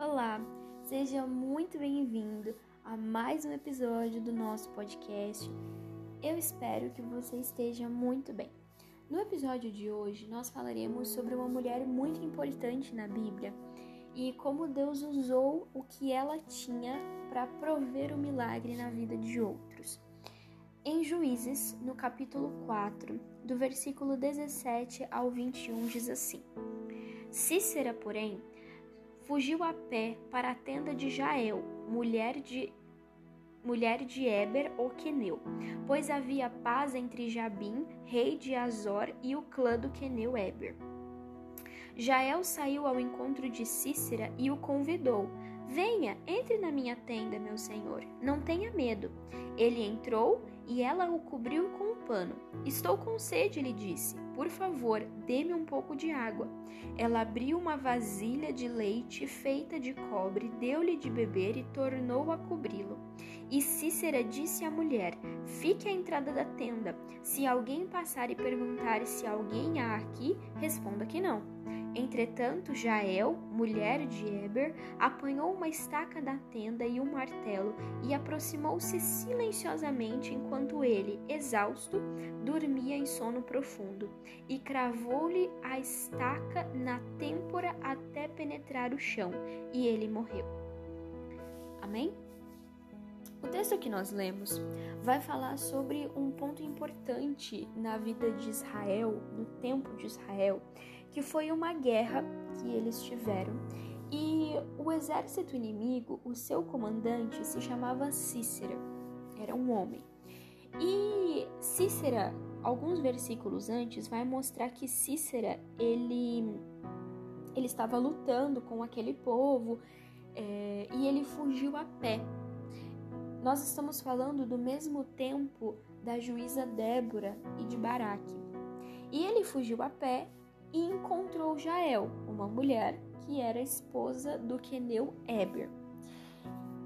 Olá, seja muito bem-vindo a mais um episódio do nosso podcast. Eu espero que você esteja muito bem. No episódio de hoje, nós falaremos sobre uma mulher muito importante na Bíblia e como Deus usou o que ela tinha para prover o milagre na vida de outros. Em Juízes, no capítulo 4, do versículo 17 ao 21, diz assim: Cícera, porém, fugiu a pé para a tenda de Jael, mulher de mulher de Eber o Queneu, pois havia paz entre Jabim, rei de Azor, e o clã do Queneu Eber. Jael saiu ao encontro de Cícera e o convidou. Venha, entre na minha tenda, meu senhor. Não tenha medo. Ele entrou e ela o cobriu com um pano. Estou com sede, lhe disse. Por favor, dê-me um pouco de água. Ela abriu uma vasilha de leite feita de cobre, deu-lhe de beber e tornou a cobri-lo. E Cícera disse à mulher: Fique à entrada da tenda. Se alguém passar e perguntar se alguém há aqui, responda que não. Entretanto, Jael, mulher de Eber, apanhou uma estaca da tenda e um martelo e aproximou-se silenciosamente enquanto ele, exausto, dormia em sono profundo, e cravou-lhe a estaca na têmpora até penetrar o chão, e ele morreu. Amém? O texto que nós lemos vai falar sobre um ponto importante na vida de Israel, no tempo de Israel, que foi uma guerra que eles tiveram. E o exército inimigo, o seu comandante se chamava Cícera, era um homem. E Cícera, alguns versículos antes, vai mostrar que Cícera ele, ele estava lutando com aquele povo é, e ele fugiu a pé. Nós estamos falando do mesmo tempo da juíza Débora e de Baraque. E ele fugiu a pé e encontrou Jael, uma mulher que era esposa do queneu Eber.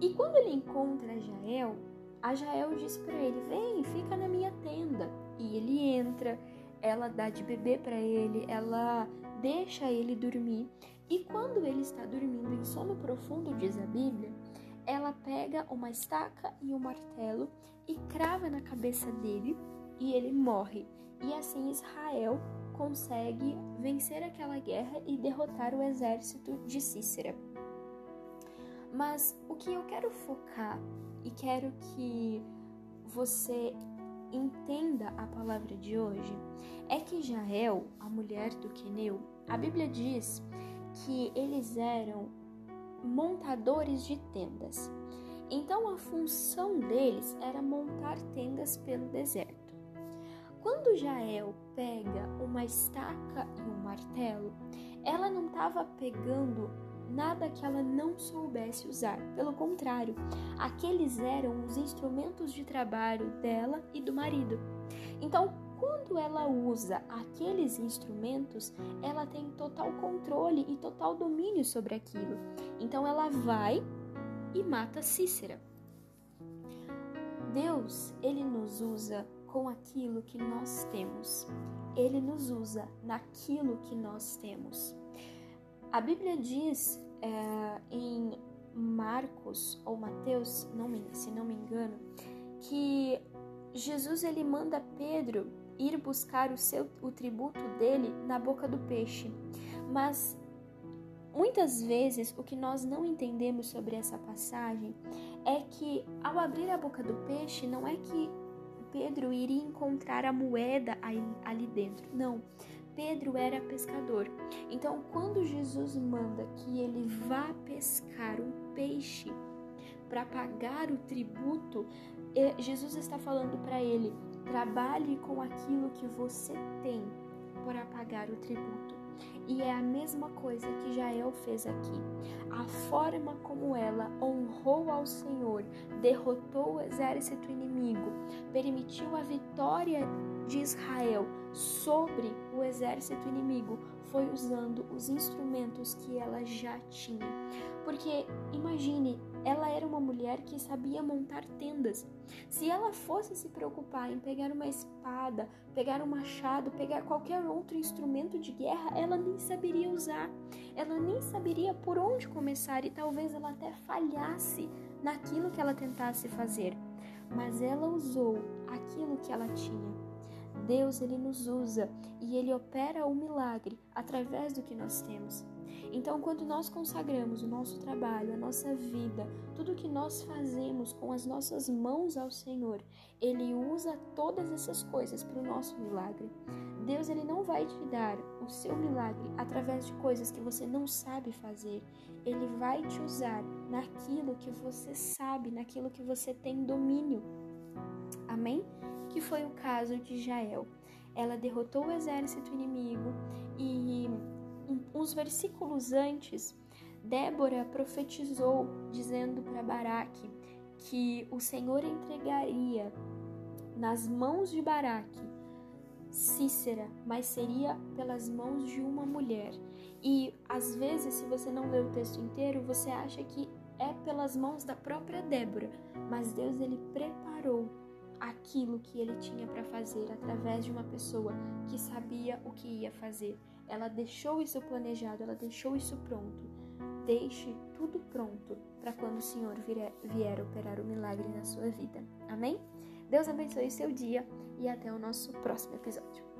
E quando ele encontra Jael, a Jael diz para ele: Vem, fica na minha tenda. E ele entra, ela dá de beber para ele, ela deixa ele dormir. E quando ele está dormindo em sono profundo, diz a Bíblia, ela pega uma estaca e um martelo e crava na cabeça dele e ele morre. E assim Israel consegue vencer aquela guerra e derrotar o exército de Cícera. Mas o que eu quero focar e quero que você entenda a palavra de hoje é que Jael, a mulher do Queneu, a Bíblia diz que eles eram montadores de tendas. Então a função deles era montar tendas pelo deserto. Quando Jael pega uma estaca e um martelo, ela não estava pegando nada que ela não soubesse usar. Pelo contrário, aqueles eram os instrumentos de trabalho dela e do marido. Então, quando ela usa aqueles instrumentos, ela tem total controle e total domínio sobre aquilo. Então, ela vai e mata Cícera. Deus, ele nos usa com aquilo que nós temos. Ele nos usa naquilo que nós temos. A Bíblia diz é, em Marcos ou Mateus, não me, se não me engano, que Jesus ele manda Pedro ir buscar o seu o tributo dele na boca do peixe. Mas muitas vezes o que nós não entendemos sobre essa passagem é que ao abrir a boca do peixe não é que Pedro iria encontrar a moeda ali dentro. Não. Pedro era pescador. Então, quando Jesus manda que ele vá pescar um peixe para pagar o tributo, Jesus está falando para ele: trabalhe com aquilo que você tem para pagar o tributo. E é a mesma coisa que Jael fez aqui. A forma como ela honrou ao Senhor, derrotou o exército inimigo, permitiu a vitória de Israel sobre o exército inimigo foi usando os instrumentos que ela já tinha. Porque imagine, ela era uma mulher que sabia montar tendas. Se ela fosse se preocupar em pegar uma espada, pegar um machado, pegar qualquer outro instrumento de guerra, ela nem saberia usar. Ela nem saberia por onde começar e talvez ela até falhasse naquilo que ela tentasse fazer. Mas ela usou aquilo que ela tinha. Deus ele nos usa e ele opera o milagre através do que nós temos. Então, quando nós consagramos o nosso trabalho, a nossa vida, tudo que nós fazemos com as nossas mãos ao Senhor, Ele usa todas essas coisas para o nosso milagre. Deus ele não vai te dar o seu milagre através de coisas que você não sabe fazer. Ele vai te usar naquilo que você sabe, naquilo que você tem domínio. Amém? Que foi o caso de Jael. Ela derrotou o exército inimigo e uns versículos antes, Débora profetizou dizendo para Baraque que o Senhor entregaria nas mãos de Baraque Cícera, mas seria pelas mãos de uma mulher. E às vezes, se você não lê o texto inteiro, você acha que é pelas mãos da própria Débora, mas Deus ele preparou aquilo que ele tinha para fazer através de uma pessoa que sabia o que ia fazer. Ela deixou isso planejado, ela deixou isso pronto. Deixe tudo pronto para quando o Senhor vier, vier operar o milagre na sua vida. Amém? Deus abençoe seu dia e até o nosso próximo episódio.